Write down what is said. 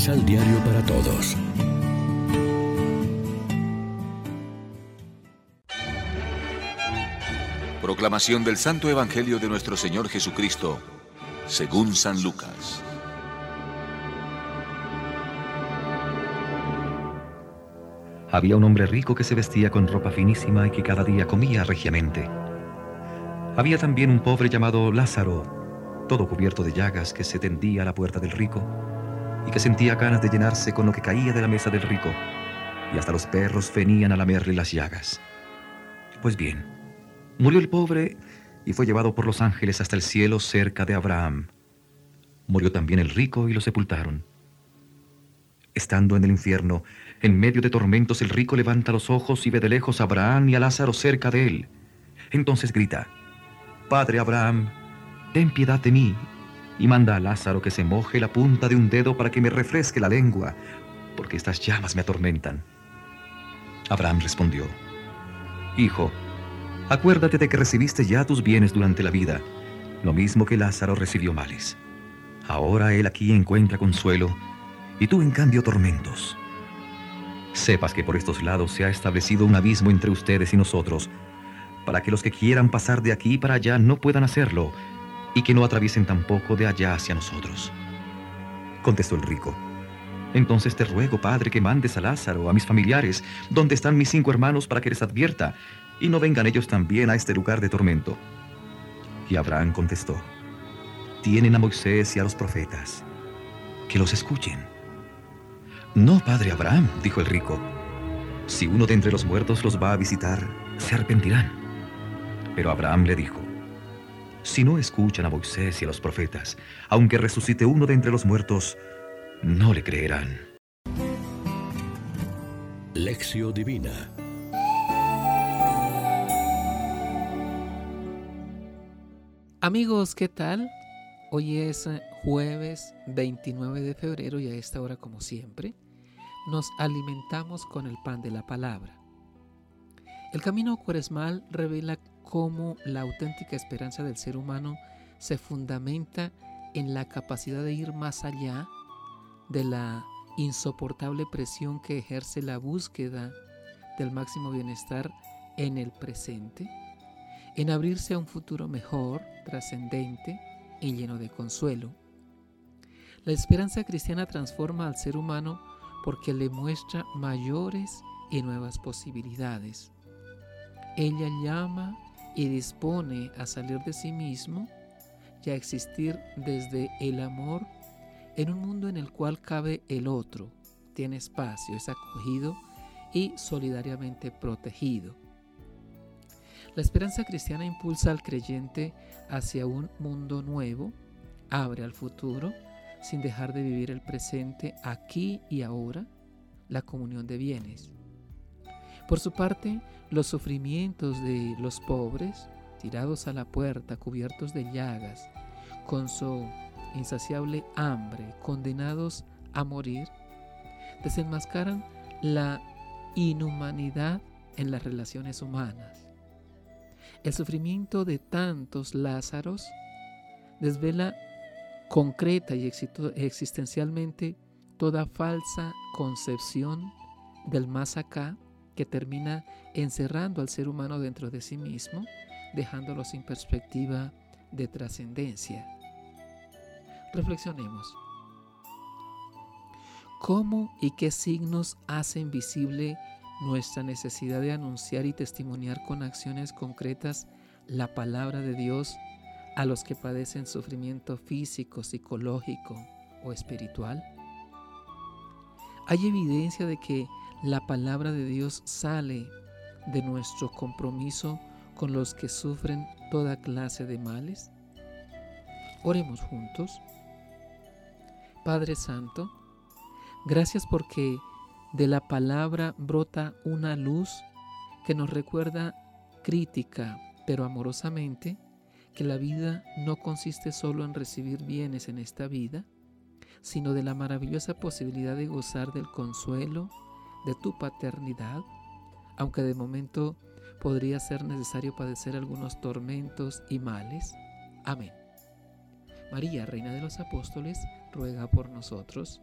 Misal Diario para Todos. Proclamación del Santo Evangelio de nuestro Señor Jesucristo, según San Lucas. Había un hombre rico que se vestía con ropa finísima y que cada día comía regiamente. Había también un pobre llamado Lázaro, todo cubierto de llagas, que se tendía a la puerta del rico y que sentía ganas de llenarse con lo que caía de la mesa del rico, y hasta los perros venían a lamerle las llagas. Pues bien, murió el pobre y fue llevado por los ángeles hasta el cielo cerca de Abraham. Murió también el rico y lo sepultaron. Estando en el infierno, en medio de tormentos, el rico levanta los ojos y ve de lejos a Abraham y a Lázaro cerca de él. Entonces grita, Padre Abraham, ten piedad de mí, y manda a Lázaro que se moje la punta de un dedo para que me refresque la lengua, porque estas llamas me atormentan. Abraham respondió, Hijo, acuérdate de que recibiste ya tus bienes durante la vida, lo mismo que Lázaro recibió males. Ahora él aquí encuentra consuelo, y tú en cambio tormentos. Sepas que por estos lados se ha establecido un abismo entre ustedes y nosotros, para que los que quieran pasar de aquí para allá no puedan hacerlo, y que no atraviesen tampoco de allá hacia nosotros. Contestó el rico. Entonces te ruego, Padre, que mandes a Lázaro, a mis familiares, donde están mis cinco hermanos, para que les advierta, y no vengan ellos también a este lugar de tormento. Y Abraham contestó, Tienen a Moisés y a los profetas, que los escuchen. No, Padre Abraham, dijo el rico, si uno de entre los muertos los va a visitar, se arrepentirán. Pero Abraham le dijo, si no escuchan a Moisés y a los profetas, aunque resucite uno de entre los muertos, no le creerán. Lección Divina Amigos, ¿qué tal? Hoy es jueves 29 de febrero y a esta hora, como siempre, nos alimentamos con el pan de la palabra. El camino cuaresmal revela cómo la auténtica esperanza del ser humano se fundamenta en la capacidad de ir más allá de la insoportable presión que ejerce la búsqueda del máximo bienestar en el presente, en abrirse a un futuro mejor, trascendente y lleno de consuelo. La esperanza cristiana transforma al ser humano porque le muestra mayores y nuevas posibilidades. Ella llama y dispone a salir de sí mismo y a existir desde el amor en un mundo en el cual cabe el otro, tiene espacio, es acogido y solidariamente protegido. La esperanza cristiana impulsa al creyente hacia un mundo nuevo, abre al futuro, sin dejar de vivir el presente aquí y ahora, la comunión de bienes. Por su parte, los sufrimientos de los pobres, tirados a la puerta, cubiertos de llagas, con su insaciable hambre, condenados a morir, desenmascaran la inhumanidad en las relaciones humanas. El sufrimiento de tantos Lázaros desvela concreta y existencialmente toda falsa concepción del más acá que termina encerrando al ser humano dentro de sí mismo, dejándolo sin perspectiva de trascendencia. Reflexionemos. ¿Cómo y qué signos hacen visible nuestra necesidad de anunciar y testimoniar con acciones concretas la palabra de Dios a los que padecen sufrimiento físico, psicológico o espiritual? Hay evidencia de que la palabra de Dios sale de nuestro compromiso con los que sufren toda clase de males? Oremos juntos. Padre Santo, gracias porque de la palabra brota una luz que nos recuerda crítica, pero amorosamente, que la vida no consiste solo en recibir bienes en esta vida, sino de la maravillosa posibilidad de gozar del consuelo, de tu paternidad, aunque de momento podría ser necesario padecer algunos tormentos y males. Amén. María, Reina de los Apóstoles, ruega por nosotros.